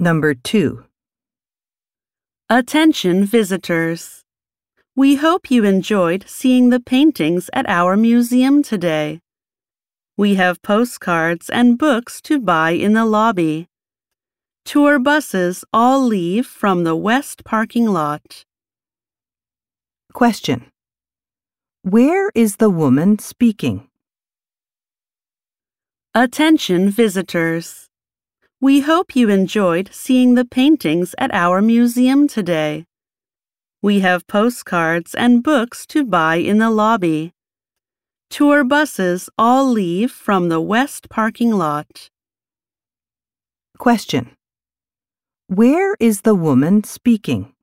Number 2. Attention visitors. We hope you enjoyed seeing the paintings at our museum today. We have postcards and books to buy in the lobby. Tour buses all leave from the west parking lot. Question. Where is the woman speaking? Attention visitors. We hope you enjoyed seeing the paintings at our museum today. We have postcards and books to buy in the lobby. Tour buses all leave from the west parking lot. Question. Where is the woman speaking?